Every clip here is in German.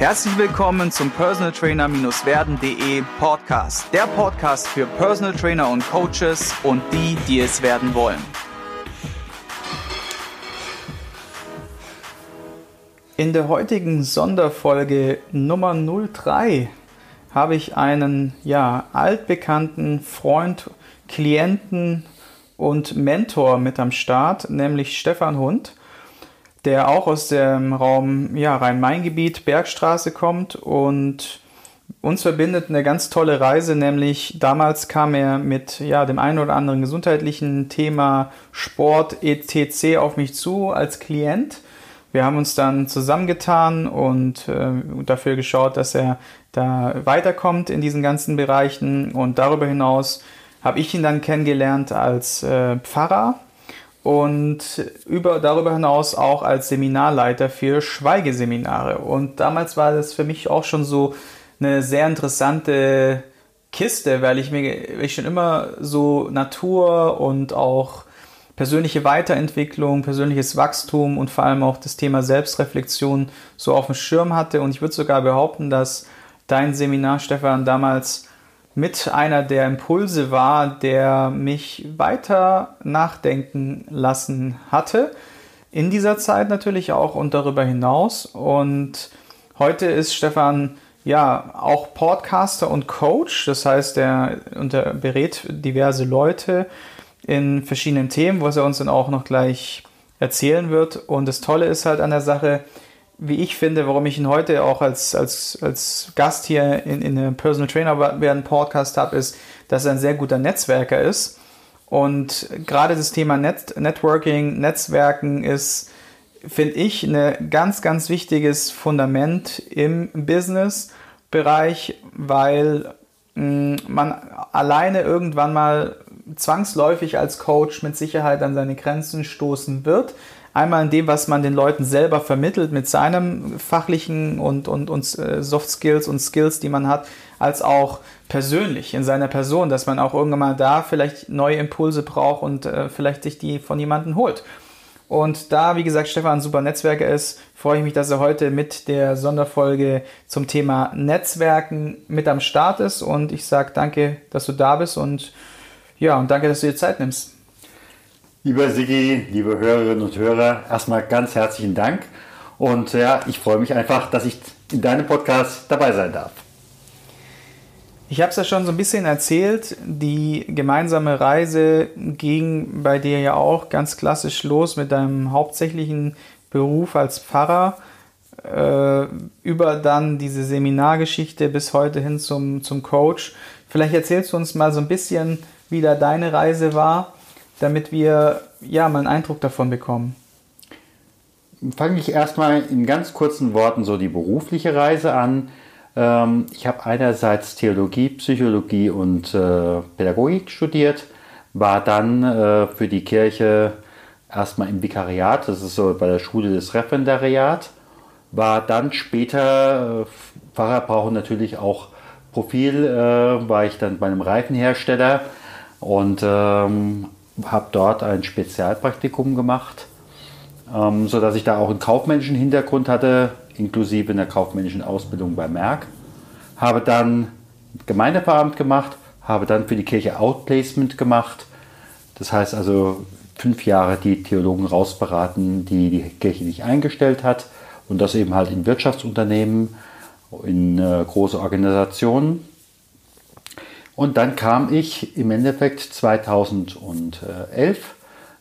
Herzlich willkommen zum Personal Trainer-werden.de Podcast. Der Podcast für Personal Trainer und Coaches und die, die es werden wollen. In der heutigen Sonderfolge Nummer 03 habe ich einen ja, altbekannten Freund, Klienten und Mentor mit am Start, nämlich Stefan Hund der auch aus dem Raum ja, Rhein-Main-Gebiet, Bergstraße kommt und uns verbindet eine ganz tolle Reise, nämlich damals kam er mit ja, dem einen oder anderen gesundheitlichen Thema Sport etc. auf mich zu als Klient. Wir haben uns dann zusammengetan und äh, dafür geschaut, dass er da weiterkommt in diesen ganzen Bereichen. Und darüber hinaus habe ich ihn dann kennengelernt als äh, Pfarrer und über, darüber hinaus auch als Seminarleiter für Schweigeseminare. Und damals war das für mich auch schon so eine sehr interessante Kiste, weil ich mir ich schon immer so Natur und auch persönliche Weiterentwicklung, persönliches Wachstum und vor allem auch das Thema Selbstreflexion so auf dem Schirm hatte. Und ich würde sogar behaupten, dass dein Seminar, Stefan, damals mit einer der Impulse war, der mich weiter nachdenken lassen hatte. In dieser Zeit natürlich auch und darüber hinaus. Und heute ist Stefan ja auch Podcaster und Coach. Das heißt, er unter, berät diverse Leute in verschiedenen Themen, was er uns dann auch noch gleich erzählen wird. Und das Tolle ist halt an der Sache, wie ich finde, warum ich ihn heute auch als, als, als Gast hier in, in einem Personal Trainer werden Podcast habe, ist, dass er ein sehr guter Netzwerker ist. Und gerade das Thema Net Networking, Netzwerken ist, finde ich, ein ganz, ganz wichtiges Fundament im Business-Bereich, weil mh, mm, man alleine irgendwann mal zwangsläufig als Coach mit Sicherheit an seine Grenzen stoßen wird. Einmal in dem, was man den Leuten selber vermittelt mit seinem fachlichen und, und, und äh, Soft Skills und Skills, die man hat, als auch persönlich in seiner Person, dass man auch irgendwann mal da vielleicht neue Impulse braucht und äh, vielleicht sich die von jemandem holt. Und da, wie gesagt, Stefan ein super Netzwerker ist, freue ich mich, dass er heute mit der Sonderfolge zum Thema Netzwerken mit am Start ist. Und ich sage danke, dass du da bist und ja, und danke, dass du dir Zeit nimmst. Lieber Sigi, liebe Hörerinnen und Hörer, erstmal ganz herzlichen Dank. Und ja, ich freue mich einfach, dass ich in deinem Podcast dabei sein darf. Ich habe es ja schon so ein bisschen erzählt. Die gemeinsame Reise ging bei dir ja auch ganz klassisch los mit deinem hauptsächlichen Beruf als Pfarrer. Äh, über dann diese Seminargeschichte bis heute hin zum, zum Coach. Vielleicht erzählst du uns mal so ein bisschen, wie da deine Reise war damit wir ja mal einen Eindruck davon bekommen? Fange ich erstmal in ganz kurzen Worten so die berufliche Reise an. Ähm, ich habe einerseits Theologie, Psychologie und äh, Pädagogik studiert, war dann äh, für die Kirche erstmal im Vikariat, das ist so bei der Schule des Referendariat, war dann später, äh, Pfarrer brauchen natürlich auch Profil, war ich dann bei einem Reifenhersteller und ähm, habe dort ein Spezialpraktikum gemacht, ähm, sodass ich da auch einen kaufmännischen Hintergrund hatte, inklusive einer kaufmännischen Ausbildung bei Merck. Habe dann Gemeindeveramt gemacht, habe dann für die Kirche Outplacement gemacht. Das heißt also fünf Jahre die Theologen rausberaten, die die Kirche nicht eingestellt hat. Und das eben halt in Wirtschaftsunternehmen, in äh, große Organisationen. Und dann kam ich im Endeffekt 2011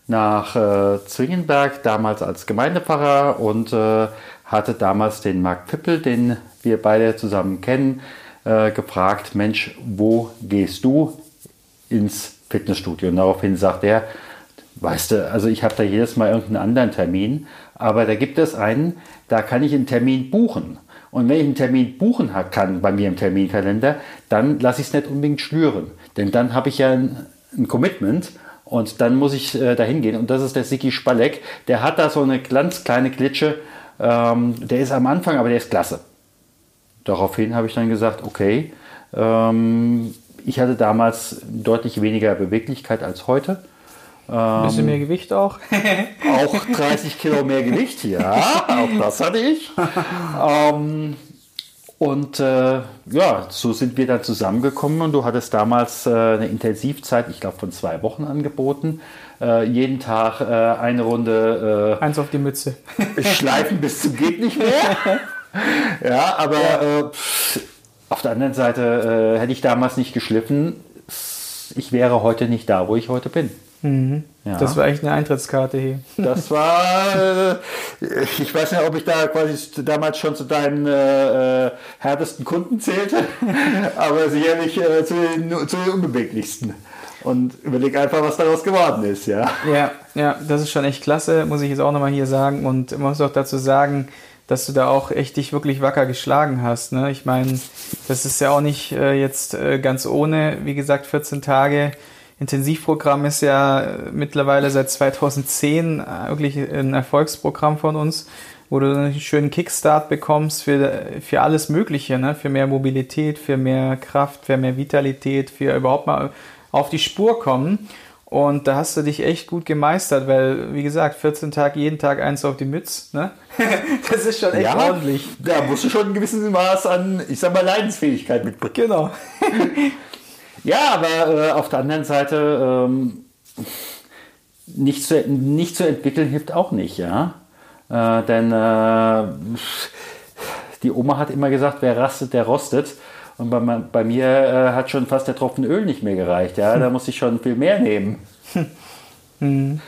nach äh, Zwingenberg, damals als Gemeindepfarrer und äh, hatte damals den Marc Pippel, den wir beide zusammen kennen, äh, gefragt, Mensch, wo gehst du ins Fitnessstudio? Und daraufhin sagt er, weißt du, also ich habe da jedes Mal irgendeinen anderen Termin, aber da gibt es einen, da kann ich einen Termin buchen. Und wenn ich einen Termin buchen kann bei mir im Terminkalender, dann lasse ich es nicht unbedingt schlüren. Denn dann habe ich ja ein, ein, Commitment und dann muss ich äh, dahin gehen. Und das ist der Siki Spalek. Der hat da so eine ganz kleine Klitsche. Ähm, der ist am Anfang, aber der ist klasse. Daraufhin habe ich dann gesagt, okay, ähm, ich hatte damals deutlich weniger Beweglichkeit als heute. Ein bisschen mehr Gewicht auch. auch 30 Kilo mehr Gewicht, ja, auch das hatte ich. ähm, Und äh, ja, so sind wir dann zusammengekommen und du hattest damals äh, eine Intensivzeit, ich glaube von zwei Wochen angeboten. Äh, jeden Tag äh, eine Runde. Äh, Eins auf die Mütze. schleifen bis zum geht nicht mehr. ja, aber ja. Äh, pff, auf der anderen Seite hätte ich damals nicht geschliffen. Ich wäre heute nicht da, wo ich heute bin. Mhm. Ja. Das war echt eine Eintrittskarte hier. Das war, äh, ich weiß nicht, ob ich da quasi damals schon zu deinen äh, äh härtesten Kunden zählte, aber sicherlich äh, zu, den, zu den unbeweglichsten. Und überleg einfach, was daraus geworden ist, ja. Ja, ja, das ist schon echt klasse, muss ich jetzt auch nochmal hier sagen. Und man muss auch dazu sagen, dass du da auch echt dich wirklich wacker geschlagen hast. Ne? Ich meine, das ist ja auch nicht äh, jetzt äh, ganz ohne, wie gesagt, 14 Tage Intensivprogramm ist ja mittlerweile seit 2010 äh, wirklich ein Erfolgsprogramm von uns, wo du einen schönen Kickstart bekommst für, für alles Mögliche, ne? für mehr Mobilität, für mehr Kraft, für mehr Vitalität, für überhaupt mal auf die Spur kommen. Und da hast du dich echt gut gemeistert, weil, wie gesagt, 14 Tage, jeden Tag eins auf die Mütze, ne? Das ist schon echt ja, ordentlich. Da musst du schon ein gewisses Maß an, ich sag mal, Leidensfähigkeit mitbringen. Genau. Ja, aber äh, auf der anderen Seite ähm, nicht, zu, nicht zu entwickeln hilft auch nicht, ja. Äh, denn äh, die Oma hat immer gesagt, wer rastet, der rostet. Und bei, bei mir äh, hat schon fast der Tropfen Öl nicht mehr gereicht. Ja, da muss ich schon viel mehr nehmen. Hm.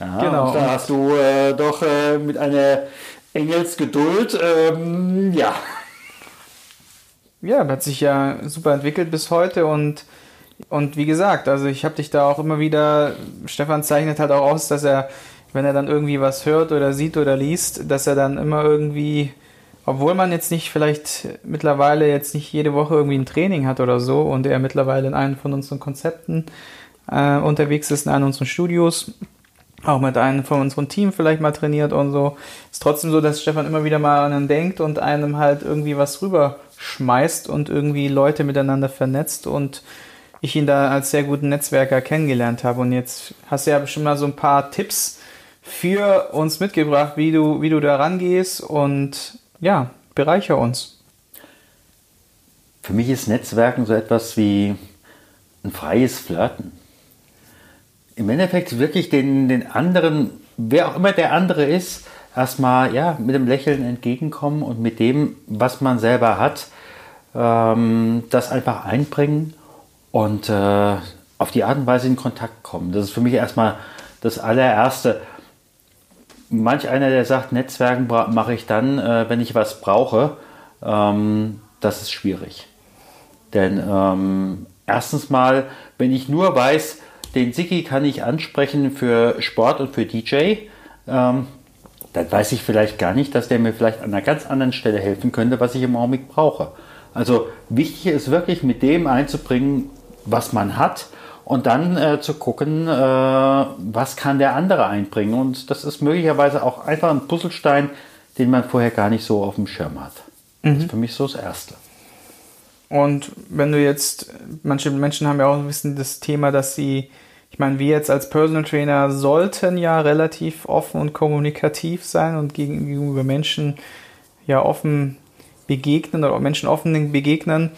Ja, genau. da hast du äh, doch äh, mit einer Engelsgeduld, ähm, ja ja, hat sich ja super entwickelt bis heute und und wie gesagt, also ich habe dich da auch immer wieder, Stefan zeichnet halt auch aus, dass er, wenn er dann irgendwie was hört oder sieht oder liest, dass er dann immer irgendwie, obwohl man jetzt nicht vielleicht mittlerweile jetzt nicht jede Woche irgendwie ein Training hat oder so und er mittlerweile in einem von unseren Konzepten äh, unterwegs ist, in einem unserer Studios, auch mit einem von unserem Team vielleicht mal trainiert und so, ist trotzdem so, dass Stefan immer wieder mal an einen denkt und einem halt irgendwie was rüber schmeißt und irgendwie Leute miteinander vernetzt und ich ihn da als sehr guten Netzwerker kennengelernt habe. Und jetzt hast du ja bestimmt mal so ein paar Tipps für uns mitgebracht, wie du, wie du da rangehst und ja, bereicher uns. Für mich ist Netzwerken so etwas wie ein freies Flirten. Im Endeffekt wirklich den, den anderen, wer auch immer der andere ist, erstmal ja, mit dem Lächeln entgegenkommen und mit dem, was man selber hat, ähm, das einfach einbringen und äh, auf die Art und Weise in Kontakt kommen. Das ist für mich erstmal das allererste. Manch einer, der sagt, Netzwerken mache ich dann, äh, wenn ich was brauche, ähm, das ist schwierig. Denn ähm, erstens mal, wenn ich nur weiß, den Siki kann ich ansprechen für Sport und für DJ, ähm, dann weiß ich vielleicht gar nicht, dass der mir vielleicht an einer ganz anderen Stelle helfen könnte, was ich im Augenblick brauche. Also wichtig ist wirklich mit dem einzubringen, was man hat und dann äh, zu gucken, äh, was kann der andere einbringen. Und das ist möglicherweise auch einfach ein Puzzlestein, den man vorher gar nicht so auf dem Schirm hat. Mhm. Das ist mhm. für mich so das Erste. Und wenn du jetzt, manche Menschen haben ja auch ein bisschen das Thema, dass sie ich meine, wir jetzt als Personal Trainer sollten ja relativ offen und kommunikativ sein und gegenüber Menschen ja offen begegnen oder Menschen offen begegnen.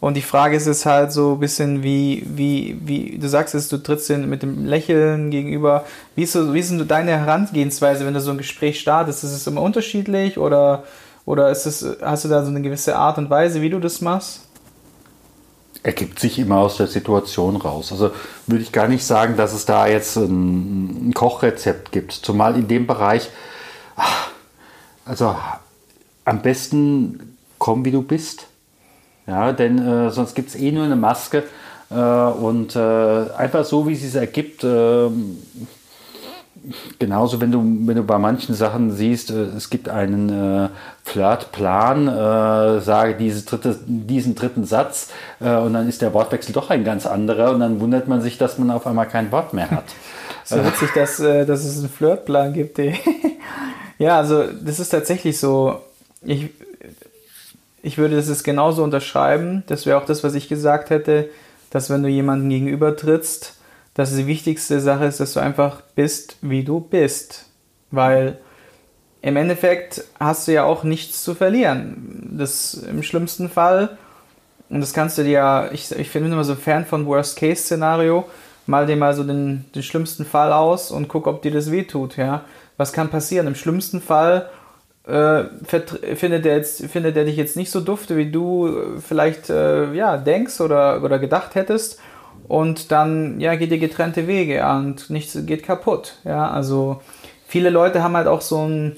Und die Frage ist es halt so ein bisschen wie, wie, wie, du sagst es, du trittst mit dem Lächeln gegenüber. Wie ist, so, wie ist denn deine Herangehensweise, wenn du so ein Gespräch startest? Ist es immer unterschiedlich oder, oder ist es, hast du da so eine gewisse Art und Weise, wie du das machst? Ergibt sich immer aus der Situation raus. Also würde ich gar nicht sagen, dass es da jetzt ein, ein Kochrezept gibt. Zumal in dem Bereich, also am besten komm, wie du bist. Ja, denn äh, sonst gibt es eh nur eine Maske. Äh, und äh, einfach so, wie es sich ergibt, ähm, genauso, wenn du, wenn du bei manchen Sachen siehst, äh, es gibt einen äh, Flirtplan, äh, sage diese dritte, diesen dritten Satz äh, und dann ist der Wortwechsel doch ein ganz anderer und dann wundert man sich, dass man auf einmal kein Wort mehr hat. so witzig, dass, äh, dass es einen Flirtplan gibt. ja, also das ist tatsächlich so. Ich, ich würde das jetzt genauso unterschreiben. Das wäre auch das, was ich gesagt hätte, dass wenn du jemanden gegenüber trittst, dass die wichtigste Sache ist, dass du einfach bist, wie du bist. Weil im Endeffekt hast du ja auch nichts zu verlieren. Das im schlimmsten Fall, und das kannst du dir ja, ich, ich bin immer so Fan von Worst-Case-Szenario, mal dir mal so den, den schlimmsten Fall aus und guck, ob dir das wehtut, ja. Was kann passieren? Im schlimmsten Fall äh, findet, er jetzt, findet er dich jetzt nicht so dufte, wie du vielleicht äh, ja, denkst oder, oder gedacht hättest. Und dann ja, geht ihr getrennte Wege und nichts geht kaputt. Ja, also viele Leute haben halt auch so ein,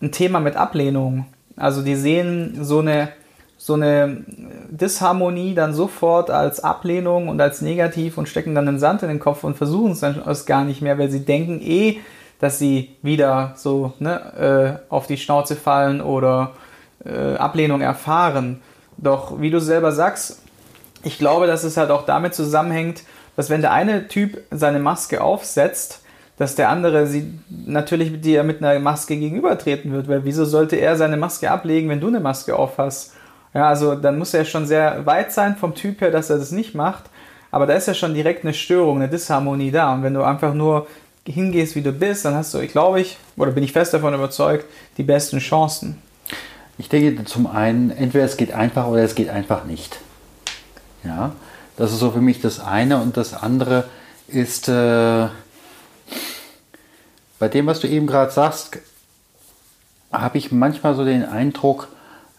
ein Thema mit Ablehnung. Also die sehen so eine, so eine Disharmonie dann sofort als Ablehnung und als negativ und stecken dann den Sand in den Kopf und versuchen es dann gar nicht mehr, weil sie denken eh, dass sie wieder so ne, äh, auf die Schnauze fallen oder äh, Ablehnung erfahren. Doch wie du selber sagst, ich glaube, dass es halt auch damit zusammenhängt, dass wenn der eine Typ seine Maske aufsetzt, dass der andere sie natürlich dir mit einer Maske gegenübertreten wird, weil wieso sollte er seine Maske ablegen, wenn du eine Maske aufhast? Ja, also dann muss er schon sehr weit sein vom Typ her, dass er das nicht macht. Aber da ist ja schon direkt eine Störung, eine Disharmonie da. Und wenn du einfach nur hingehst, wie du bist, dann hast du, ich glaube ich, oder bin ich fest davon überzeugt, die besten Chancen. Ich denke zum einen, entweder es geht einfach oder es geht einfach nicht. Ja, das ist so für mich das eine. Und das andere ist, äh, bei dem, was du eben gerade sagst, habe ich manchmal so den Eindruck,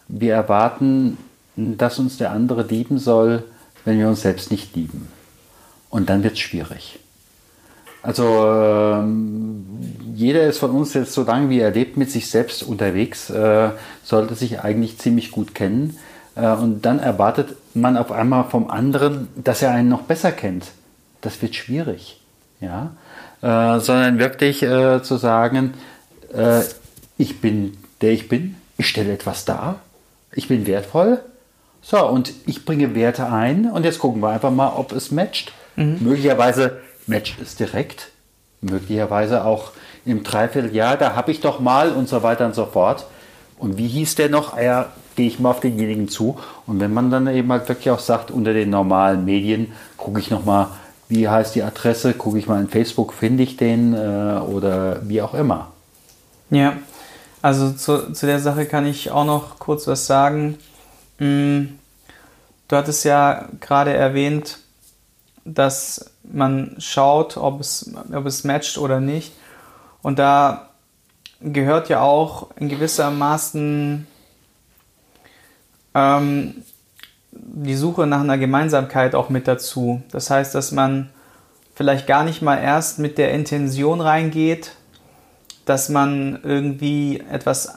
wir erwarten, dass uns der andere lieben soll, wenn wir uns selbst nicht lieben. Und dann wird es schwierig. Also ähm, jeder ist von uns jetzt so lange wie er lebt mit sich selbst unterwegs, äh, sollte sich eigentlich ziemlich gut kennen. Äh, und dann erwartet man auf einmal vom anderen, dass er einen noch besser kennt. Das wird schwierig. Ja? Äh, sondern wirklich äh, zu sagen, äh, ich bin der ich bin, ich stelle etwas dar, ich bin wertvoll. So, und ich bringe Werte ein und jetzt gucken wir einfach mal, ob es matcht. Mhm. Möglicherweise matcht es direkt, möglicherweise auch im Dreivierteljahr, da habe ich doch mal und so weiter und so fort. Und wie hieß der noch? Ah ja, gehe ich mal auf denjenigen zu. Und wenn man dann eben halt wirklich auch sagt, unter den normalen Medien gucke ich nochmal, wie heißt die Adresse, gucke ich mal in Facebook, finde ich den äh, oder wie auch immer. Ja, also zu, zu der Sache kann ich auch noch kurz was sagen. Hm, du hattest ja gerade erwähnt, dass man schaut, ob es, ob es matcht oder nicht. Und da gehört ja auch in gewissermaßen ähm, die Suche nach einer Gemeinsamkeit auch mit dazu. Das heißt, dass man vielleicht gar nicht mal erst mit der Intention reingeht, dass man irgendwie etwas,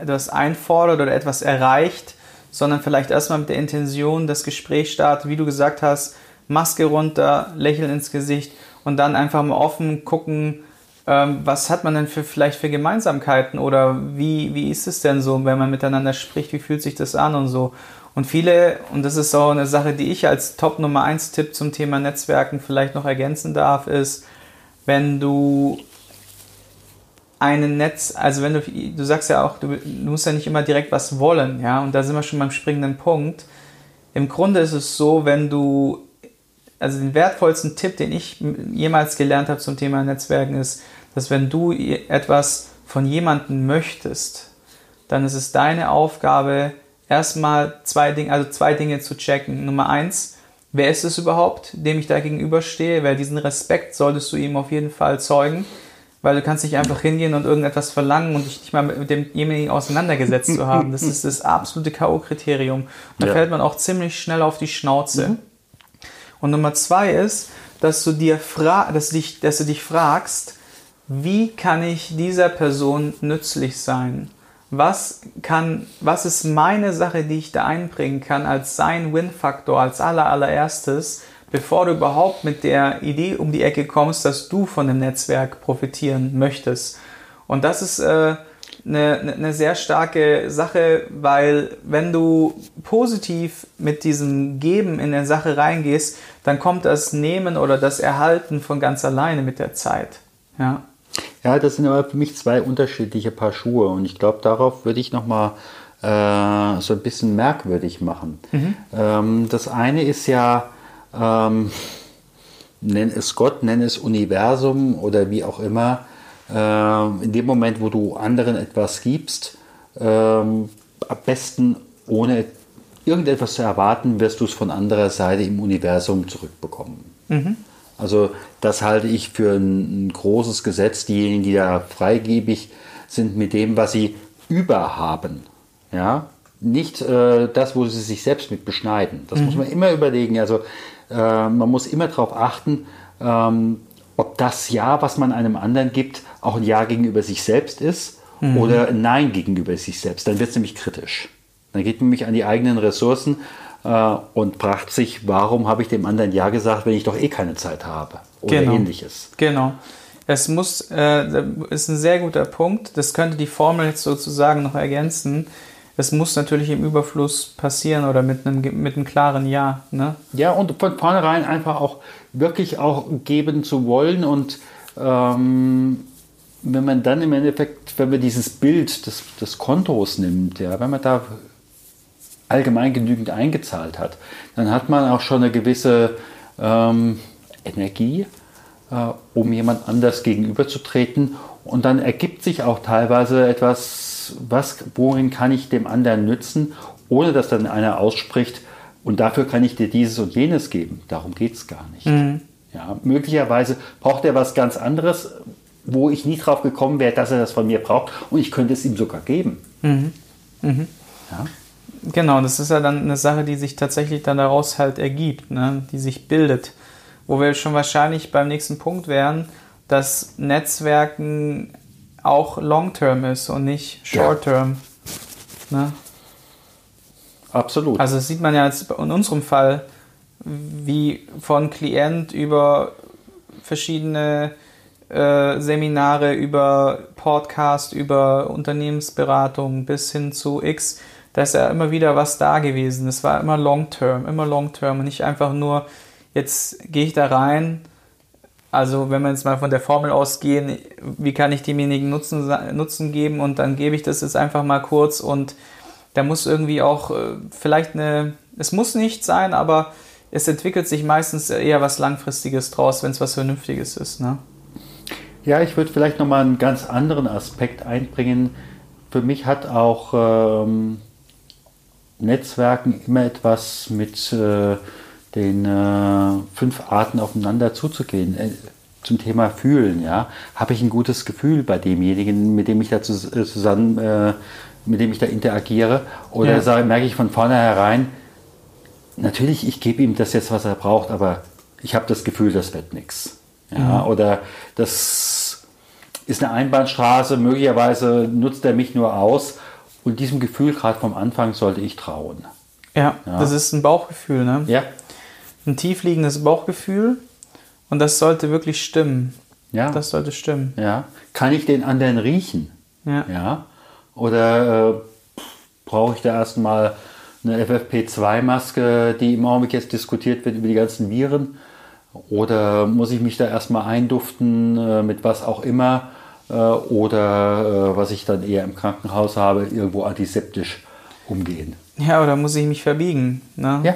etwas einfordert oder etwas erreicht, sondern vielleicht erstmal mit der Intention das Gespräch startet, wie du gesagt hast, Maske runter, Lächeln ins Gesicht und dann einfach mal offen gucken, was hat man denn für, vielleicht für Gemeinsamkeiten oder wie, wie ist es denn so, wenn man miteinander spricht, wie fühlt sich das an und so. Und viele, und das ist so eine Sache, die ich als Top Nummer 1 Tipp zum Thema Netzwerken vielleicht noch ergänzen darf, ist, wenn du einen Netz, also wenn du, du sagst ja auch, du, du musst ja nicht immer direkt was wollen, ja, und da sind wir schon beim springenden Punkt. Im Grunde ist es so, wenn du, also den wertvollsten Tipp, den ich jemals gelernt habe zum Thema Netzwerken ist, dass wenn du etwas von jemandem möchtest, dann ist es deine Aufgabe, erstmal zwei Dinge, also zwei Dinge zu checken. Nummer eins, wer ist es überhaupt, dem ich da gegenüberstehe? Weil diesen Respekt solltest du ihm auf jeden Fall zeugen, weil du kannst nicht einfach hingehen und irgendetwas verlangen und dich nicht mal mit demjenigen auseinandergesetzt zu haben. Das ist das absolute K.O.-Kriterium. Da ja. fällt man auch ziemlich schnell auf die Schnauze. Mhm. Und Nummer zwei ist, dass du dir fra dass du dich, dass du dich fragst, wie kann ich dieser Person nützlich sein? Was kann, was ist meine Sache, die ich da einbringen kann als sein Win-Faktor, als aller, allererstes, bevor du überhaupt mit der Idee um die Ecke kommst, dass du von dem Netzwerk profitieren möchtest. Und das ist äh, eine, eine sehr starke Sache, weil wenn du positiv mit diesem Geben in der Sache reingehst, dann kommt das Nehmen oder das Erhalten von ganz alleine mit der Zeit. Ja. Ja, das sind aber für mich zwei unterschiedliche Paar Schuhe und ich glaube, darauf würde ich nochmal äh, so ein bisschen merkwürdig machen. Mhm. Ähm, das eine ist ja, ähm, nenn es Gott, nenn es Universum oder wie auch immer, äh, in dem Moment, wo du anderen etwas gibst, äh, am besten ohne irgendetwas zu erwarten, wirst du es von anderer Seite im Universum zurückbekommen. Mhm. Also das halte ich für ein, großes Gesetz. Diejenigen, die da freigebig sind mit dem, was sie überhaben, ja, nicht äh, das, wo sie sich selbst mit beschneiden. Das mhm. muss man immer überlegen. Also äh, man muss immer darauf achten, ähm, ob das Ja, was man einem anderen gibt, auch ein Ja gegenüber sich selbst ist mhm. oder ein Nein gegenüber sich selbst. Dann wird es nämlich kritisch. Dann geht man nämlich an die eigenen Ressourcen äh, und fragt sich, warum habe ich dem anderen Ja gesagt, wenn ich doch eh keine Zeit habe oder genau. ähnliches. Genau. Es muss, äh, ist ein sehr guter Punkt. Das könnte die Formel jetzt sozusagen noch ergänzen es muss natürlich im Überfluss passieren oder mit einem, mit einem klaren Ja. Ne? Ja, und von vornherein einfach auch wirklich auch geben zu wollen und ähm, wenn man dann im Endeffekt, wenn man dieses Bild des, des Kontos nimmt, ja, wenn man da allgemein genügend eingezahlt hat, dann hat man auch schon eine gewisse ähm, Energie, äh, um jemand anders gegenüberzutreten. Und dann ergibt sich auch teilweise etwas was, worin kann ich dem anderen nützen, ohne dass dann einer ausspricht, und dafür kann ich dir dieses und jenes geben. Darum geht es gar nicht. Mhm. Ja, möglicherweise braucht er was ganz anderes, wo ich nie drauf gekommen wäre, dass er das von mir braucht und ich könnte es ihm sogar geben. Mhm. Mhm. Ja? Genau, das ist ja dann eine Sache, die sich tatsächlich dann daraus halt ergibt, ne? die sich bildet. Wo wir schon wahrscheinlich beim nächsten Punkt wären, dass Netzwerken auch Long-Term ist und nicht Short-Term. Ja. Ne? Absolut. Also das sieht man ja jetzt in unserem Fall, wie von Klient über verschiedene äh, Seminare, über Podcast, über Unternehmensberatung bis hin zu X, da ist ja immer wieder was da gewesen. Es war immer Long-Term, immer Long-Term und nicht einfach nur, jetzt gehe ich da rein, also wenn wir jetzt mal von der Formel ausgehen, wie kann ich demjenigen Nutzen, Nutzen geben und dann gebe ich das jetzt einfach mal kurz und da muss irgendwie auch äh, vielleicht eine, es muss nicht sein, aber es entwickelt sich meistens eher was Langfristiges draus, wenn es was Vernünftiges ist. Ne? Ja, ich würde vielleicht nochmal einen ganz anderen Aspekt einbringen. Für mich hat auch ähm, Netzwerken immer etwas mit äh, den äh, fünf Arten aufeinander zuzugehen. Äh, zum Thema Fühlen, ja, habe ich ein gutes Gefühl bei demjenigen, mit dem ich da äh, zusammen, äh, mit dem ich da interagiere, oder ja. sage, merke ich von vornherein, natürlich, ich gebe ihm das jetzt, was er braucht, aber ich habe das Gefühl, das wird nichts. Ja, mhm. Oder das ist eine Einbahnstraße, möglicherweise nutzt er mich nur aus. Und diesem Gefühl, gerade vom Anfang, sollte ich trauen. Ja, ja, das ist ein Bauchgefühl, ne? Ja ein tiefliegendes Bauchgefühl und das sollte wirklich stimmen. Ja. Das sollte stimmen. Ja. Kann ich den anderen riechen? Ja. ja? Oder äh, brauche ich da erstmal eine FFP2-Maske, die im Augenblick jetzt diskutiert wird über die ganzen Viren? Oder muss ich mich da erstmal einduften äh, mit was auch immer? Äh, oder äh, was ich dann eher im Krankenhaus habe, irgendwo antiseptisch umgehen? Ja, oder muss ich mich verbiegen? Ne? Ja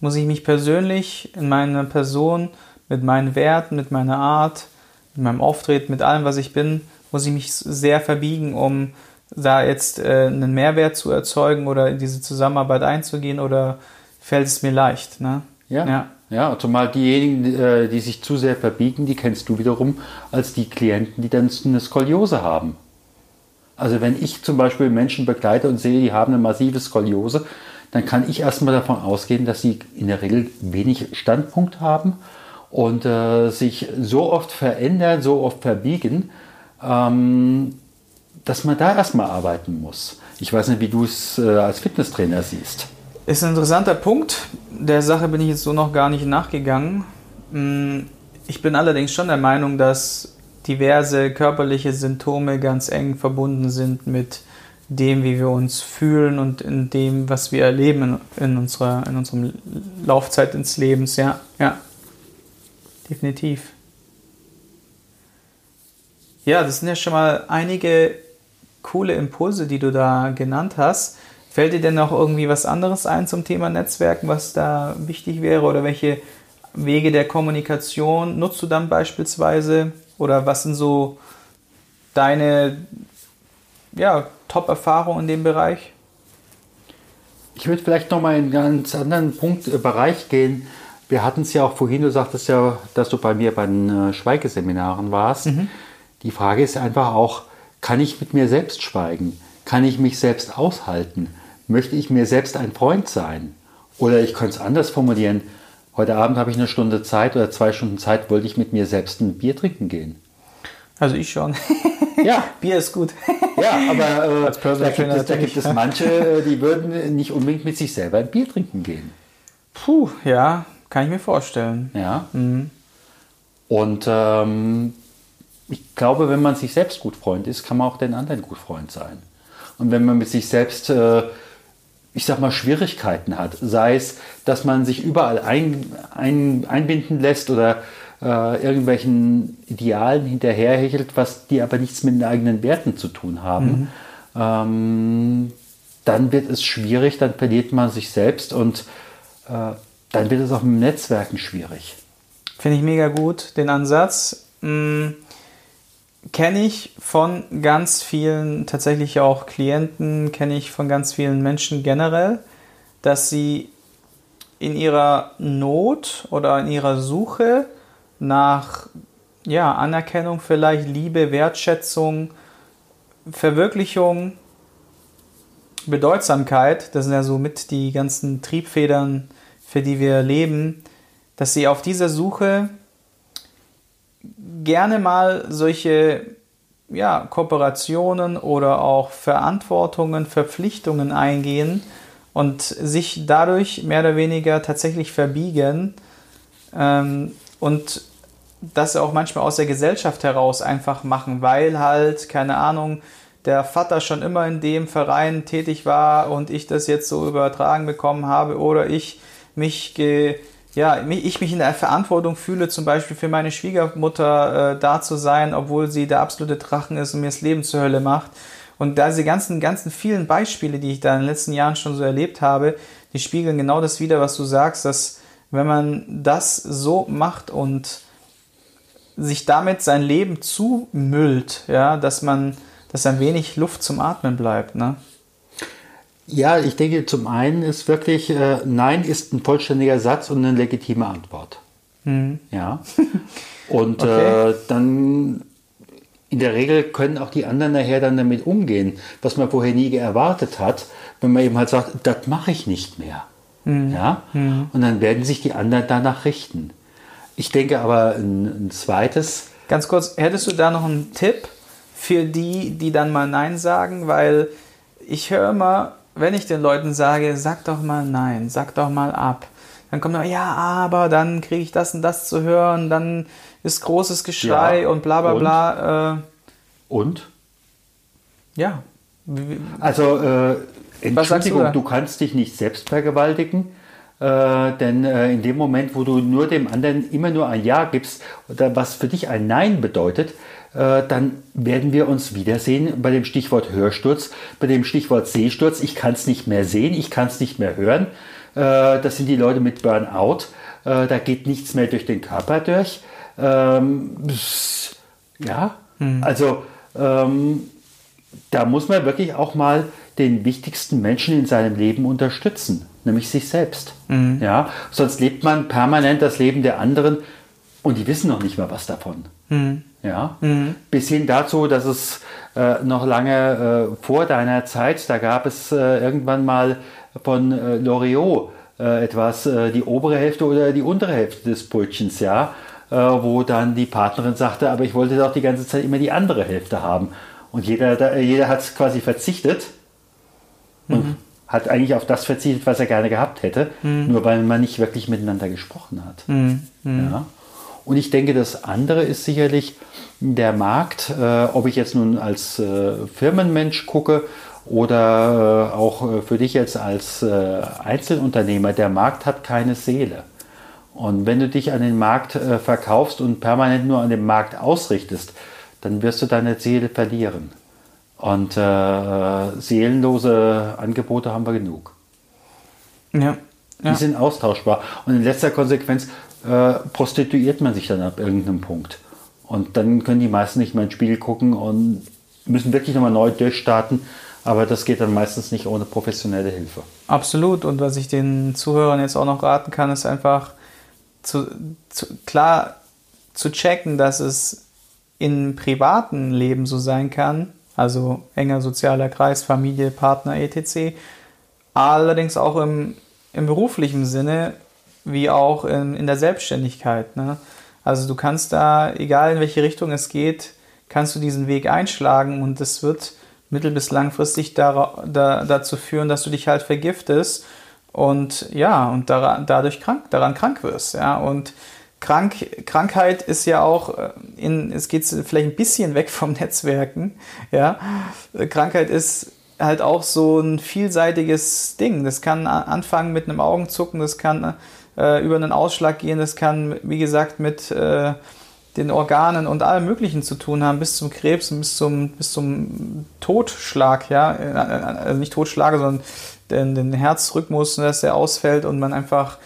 muss ich mich persönlich in meiner Person, mit meinen Werten, mit meiner Art, mit meinem Auftreten, mit allem, was ich bin, muss ich mich sehr verbiegen, um da jetzt äh, einen Mehrwert zu erzeugen oder in diese Zusammenarbeit einzugehen oder fällt es mir leicht? Ne? Ja. ja. Ja, zumal diejenigen, äh, die sich zu sehr verbiegen, die kennst du wiederum als die Klienten, die dann eine Skoliose haben. Also wenn ich zum Beispiel Menschen begleite und sehe, die haben eine massive Skoliose, dann kann ich erstmal davon ausgehen, dass sie in der Regel wenig Standpunkt haben und äh, sich so oft verändern, so oft verbiegen, ähm, dass man da erstmal arbeiten muss. Ich weiß nicht, wie du es äh, als Fitnesstrainer siehst. Ist ein interessanter Punkt. Der Sache bin ich jetzt so noch gar nicht nachgegangen. Mm, ich bin allerdings schon der Meinung, dass diverse körperliche Symptome ganz eng verbunden sind mit dem, wie wir uns fühlen und in dem, was wir erleben in, in unserer in unserem Laufzeit ins Lebens. Ja, ja, definitiv. Ja, das sind ja schon mal einige coole Impulse, die du da genannt hast. Fällt dir denn noch irgendwie was anderes ein zum Thema Netzwerken, was da wichtig wäre oder welche Wege der Kommunikation nutzt du dann beispielsweise oder was sind so deine ja, Top-Erfahrung in dem Bereich? Ich würde vielleicht noch mal in einen ganz anderen Punkt, äh, Bereich gehen. Wir hatten es ja auch vorhin, du sagtest ja, dass du bei mir bei den äh, Schweigeseminaren warst. Mhm. Die Frage ist einfach auch, kann ich mit mir selbst schweigen? Kann ich mich selbst aushalten? Möchte ich mir selbst ein Freund sein? Oder ich könnte es anders formulieren. Heute Abend habe ich eine Stunde Zeit oder zwei Stunden Zeit, wollte ich mit mir selbst ein Bier trinken gehen. Also ich schon. Ja. Bier ist gut. Ja, aber äh, da, gibt es, da gibt es manche, äh, die würden nicht unbedingt mit sich selber ein Bier trinken gehen. Puh, ja, kann ich mir vorstellen. Ja. Mhm. Und ähm, ich glaube, wenn man sich selbst gut Freund ist, kann man auch den anderen gut Freund sein. Und wenn man mit sich selbst, äh, ich sag mal, Schwierigkeiten hat, sei es, dass man sich überall ein, ein, einbinden lässt oder äh, irgendwelchen Idealen hinterherhechelt, was die aber nichts mit den eigenen Werten zu tun haben, mhm. ähm, dann wird es schwierig, dann verliert man sich selbst und äh, dann wird es auch mit Netzwerken schwierig. Finde ich mega gut, den Ansatz. Hm, kenne ich von ganz vielen, tatsächlich auch Klienten, kenne ich von ganz vielen Menschen generell, dass sie in ihrer Not oder in ihrer Suche nach ja, Anerkennung vielleicht, Liebe, Wertschätzung, Verwirklichung, Bedeutsamkeit, das sind ja so mit die ganzen Triebfedern, für die wir leben, dass sie auf dieser Suche gerne mal solche ja, Kooperationen oder auch Verantwortungen, Verpflichtungen eingehen und sich dadurch mehr oder weniger tatsächlich verbiegen ähm, und das auch manchmal aus der Gesellschaft heraus einfach machen, weil halt, keine Ahnung, der Vater schon immer in dem Verein tätig war und ich das jetzt so übertragen bekommen habe oder ich mich ge, ja, ich mich in der Verantwortung fühle, zum Beispiel für meine Schwiegermutter äh, da zu sein, obwohl sie der absolute Drachen ist und mir das Leben zur Hölle macht. Und da diese ganzen, ganzen vielen Beispiele, die ich da in den letzten Jahren schon so erlebt habe, die spiegeln genau das wieder, was du sagst, dass wenn man das so macht und sich damit sein Leben zumüllt, ja, dass man, dass ein wenig Luft zum Atmen bleibt, ne? Ja, ich denke, zum einen ist wirklich, äh, Nein ist ein vollständiger Satz und eine legitime Antwort. Mhm. Ja. Und okay. äh, dann in der Regel können auch die anderen nachher dann damit umgehen, was man vorher nie erwartet hat, wenn man eben halt sagt, das mache ich nicht mehr. Mhm. Ja? Mhm. Und dann werden sich die anderen danach richten. Ich denke aber ein, ein zweites. Ganz kurz, hättest du da noch einen Tipp für die, die dann mal Nein sagen? Weil ich höre immer, wenn ich den Leuten sage, sag doch mal Nein, sag doch mal ab. Dann kommt noch, ja, aber dann kriege ich das und das zu hören, dann ist großes Geschrei ja. und bla bla bla. Äh, und? Ja. Also äh, Entschuldigung, du, du, kannst dich nicht selbst vergewaltigen. Äh, denn äh, in dem Moment, wo du nur dem anderen immer nur ein Ja gibst, oder was für dich ein Nein bedeutet, dann werden wir uns wiedersehen bei dem Stichwort Hörsturz, bei dem Stichwort Sehsturz. Ich kann es nicht mehr sehen, ich kann es nicht mehr hören. Äh, das sind die Leute mit Burnout. Äh, da geht nichts mehr durch den Körper durch. Ähm, ja, hm. also ähm, da muss man wirklich auch mal den wichtigsten Menschen in seinem Leben unterstützen, nämlich sich selbst. Mhm. Ja, sonst lebt man permanent das Leben der anderen und die wissen noch nicht mal was davon. Mhm. Ja, mhm. bis hin dazu, dass es äh, noch lange äh, vor deiner Zeit, da gab es äh, irgendwann mal von äh, Loriot äh, etwas, äh, die obere Hälfte oder die untere Hälfte des Brötchens, ja, wo dann die Partnerin sagte, aber ich wollte doch die ganze Zeit immer die andere Hälfte haben. Und jeder, jeder hat quasi verzichtet und mhm. hat eigentlich auf das verzichtet, was er gerne gehabt hätte, mhm. nur weil man nicht wirklich miteinander gesprochen hat. Mhm. mhm. Ja? Und ich denke, das andere ist sicherlich der Markt, äh, ob ich jetzt nun als äh, Firmenmensch gucke oder äh, auch äh, für dich jetzt als äh, Einzelunternehmer, der Markt hat keine Seele. Und wenn du dich an den Markt äh, verkaufst und permanent nur an den Markt ausrichtest, dann wirst du deine Seele verlieren. Und seelenlose Angebote haben wir genug. Ja, ja. Die sind austauschbar. Und in letzter Konsequenz äh, prostituiert man sich dann ab irgendeinem Punkt. Und dann können die meisten nicht mehr ins Spiel gucken und müssen wirklich nochmal neu durchstarten. Aber das geht dann meistens nicht ohne professionelle Hilfe. Absolut. Und was ich den Zuhörern jetzt auch noch raten kann, ist einfach zu, zu, klar zu checken, dass es im privaten Leben so sein kann, also enger sozialer Kreis, Familie, Partner, etc. Allerdings auch im, im beruflichen Sinne, wie auch in, in der Selbstständigkeit. Ne? Also du kannst da, egal in welche Richtung es geht, kannst du diesen Weg einschlagen und es wird mittel- bis langfristig da, da, dazu führen, dass du dich halt vergiftest und ja, und daran, dadurch krank, daran krank wirst. Ja, und Krank, Krankheit ist ja auch, äh, in, es geht vielleicht ein bisschen weg vom Netzwerken, ja. Krankheit ist halt auch so ein vielseitiges Ding. Das kann anfangen mit einem Augenzucken, das kann äh, über einen Ausschlag gehen, das kann, wie gesagt, mit äh, den Organen und allem Möglichen zu tun haben, bis zum Krebs und bis zum, bis zum Totschlag, ja. Äh, also nicht Totschlag, sondern den, den Herzrhythmus, dass der ausfällt und man einfach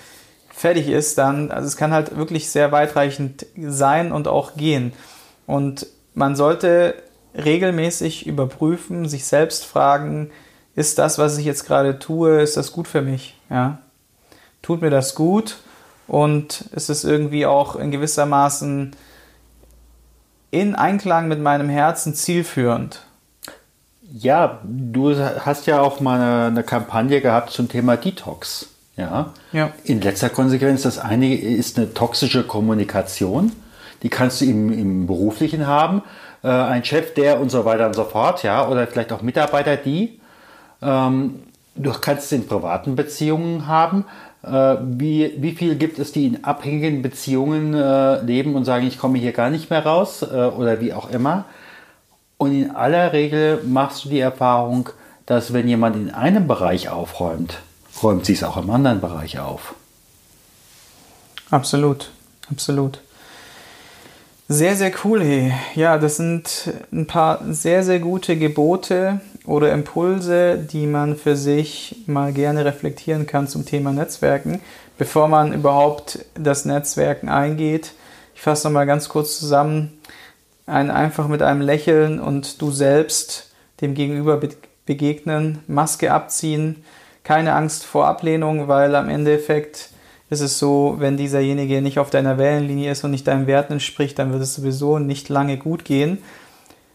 fertig ist, dann, also es kann halt wirklich sehr weitreichend sein und auch gehen. Und man sollte regelmäßig überprüfen, sich selbst fragen, ist das, was ich jetzt gerade tue, ist das gut für mich? Ja? Tut mir das gut? Und ist es irgendwie auch in gewisser Maßen in Einklang mit meinem Herzen zielführend? Ja, du hast ja auch mal eine, eine Kampagne gehabt zum Thema Detox. Ja. ja. In letzter Konsequenz, das eine ist eine toxische Kommunikation. Die kannst du im, im Beruflichen haben. Äh, ein Chef, der und so weiter und so fort, ja, oder vielleicht auch Mitarbeiter, die. Ähm, du kannst es in privaten Beziehungen haben. Äh, wie, wie viel gibt es, die in abhängigen Beziehungen äh, leben und sagen, ich komme hier gar nicht mehr raus äh, oder wie auch immer. Und in aller Regel machst du die Erfahrung, dass wenn jemand in einem Bereich aufräumt, räumt sie es auch im anderen Bereich auf. Absolut, absolut. Sehr, sehr cool, hey. Ja, das sind ein paar sehr, sehr gute Gebote oder Impulse, die man für sich mal gerne reflektieren kann zum Thema Netzwerken, bevor man überhaupt das Netzwerken eingeht. Ich fasse nochmal ganz kurz zusammen. Ein, einfach mit einem Lächeln und du selbst dem Gegenüber begegnen, Maske abziehen, keine Angst vor Ablehnung, weil am Endeffekt ist es so, wenn dieserjenige nicht auf deiner Wellenlinie ist und nicht deinen Werten entspricht, dann wird es sowieso nicht lange gut gehen.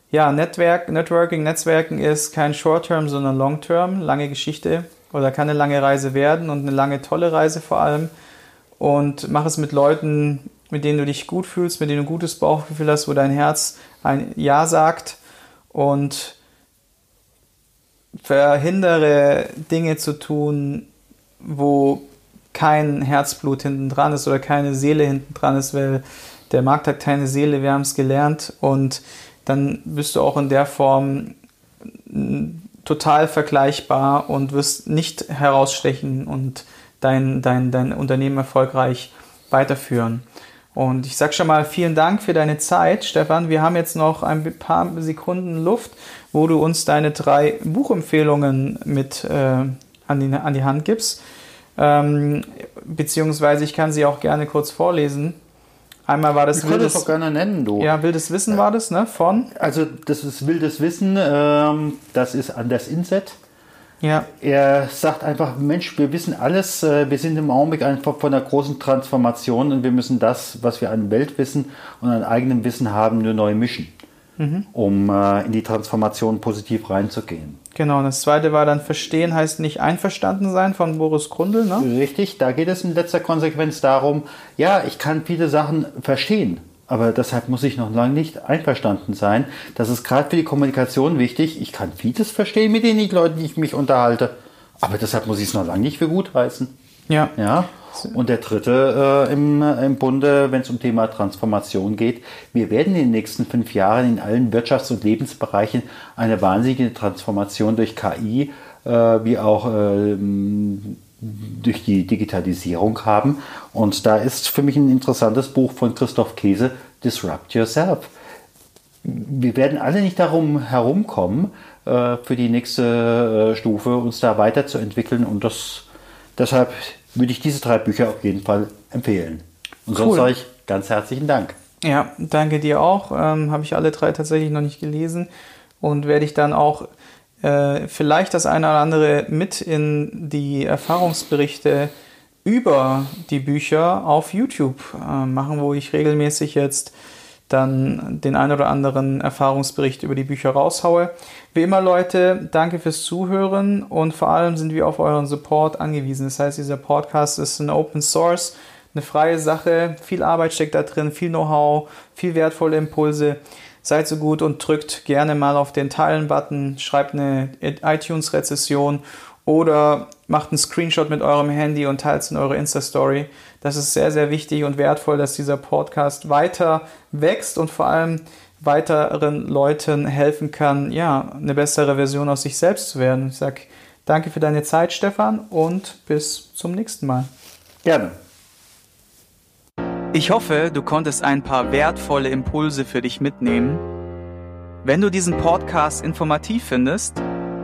Ja, Network, Networking, Netzwerken ist kein Short-Term, sondern Long-Term, lange Geschichte oder kann eine lange Reise werden und eine lange tolle Reise vor allem. Und mach es mit Leuten, mit denen du dich gut fühlst, mit denen du ein gutes Bauchgefühl hast, wo dein Herz ein Ja sagt. Und verhindere Dinge zu tun, wo kein Herzblut hinten dran ist oder keine Seele hinten dran ist, weil der Markt hat keine Seele, wir haben es gelernt. Und dann bist du auch in der Form total vergleichbar und wirst nicht herausstechen und dein, dein, dein Unternehmen erfolgreich weiterführen. Und ich sage schon mal vielen Dank für deine Zeit, Stefan. Wir haben jetzt noch ein paar Sekunden Luft, wo du uns deine drei Buchempfehlungen mit äh, an, die, an die Hand gibst. Ähm, beziehungsweise ich kann sie auch gerne kurz vorlesen. Einmal war das ich wildes, das auch gerne nennen, du. Ja, wildes Wissen war das, ne? Von? Also das ist wildes Wissen. Ähm, das ist Anders Inset. Ja. Er sagt einfach, Mensch, wir wissen alles, äh, wir sind im Augenblick einfach von einer großen Transformation und wir müssen das, was wir an Weltwissen und an eigenem Wissen haben, nur neu mischen, mhm. um äh, in die Transformation positiv reinzugehen. Genau, und das zweite war dann Verstehen heißt nicht einverstanden sein von Boris Grundl, ne? Richtig, da geht es in letzter Konsequenz darum, ja, ich kann viele Sachen verstehen, aber deshalb muss ich noch lange nicht einverstanden sein. Das ist gerade für die Kommunikation wichtig. Ich kann vieles verstehen mit den Leuten, die ich mich unterhalte, aber deshalb muss ich es noch lange nicht für gut heißen. Ja. ja. Und der dritte äh, im, im Bunde, wenn es um Thema Transformation geht, wir werden in den nächsten fünf Jahren in allen Wirtschafts- und Lebensbereichen eine wahnsinnige Transformation durch KI äh, wie auch äh, durch die Digitalisierung haben. Und da ist für mich ein interessantes Buch von Christoph Käse, Disrupt Yourself. Wir werden alle nicht darum herumkommen, äh, für die nächste äh, Stufe uns da weiterzuentwickeln. Und das, deshalb würde ich diese drei Bücher auf jeden Fall empfehlen. Und cool. sonst sage ich ganz herzlichen Dank. Ja, danke dir auch. Ähm, Habe ich alle drei tatsächlich noch nicht gelesen und werde ich dann auch äh, vielleicht das eine oder andere mit in die Erfahrungsberichte über die Bücher auf YouTube äh, machen, wo ich regelmäßig jetzt dann den ein oder anderen Erfahrungsbericht über die Bücher raushaue. Wie immer, Leute, danke fürs Zuhören und vor allem sind wir auf euren Support angewiesen. Das heißt, dieser Podcast ist ein Open Source, eine freie Sache, viel Arbeit steckt da drin, viel Know-how, viel wertvolle Impulse. Seid so gut und drückt gerne mal auf den Teilen-Button, schreibt eine iTunes-Rezession oder macht einen Screenshot mit eurem Handy und teilt es in eure Insta-Story. Das ist sehr, sehr wichtig und wertvoll, dass dieser Podcast weiter wächst und vor allem weiteren Leuten helfen kann, ja, eine bessere Version aus sich selbst zu werden. Ich sage danke für deine Zeit, Stefan, und bis zum nächsten Mal. Gerne. Ich hoffe, du konntest ein paar wertvolle Impulse für dich mitnehmen. Wenn du diesen Podcast informativ findest,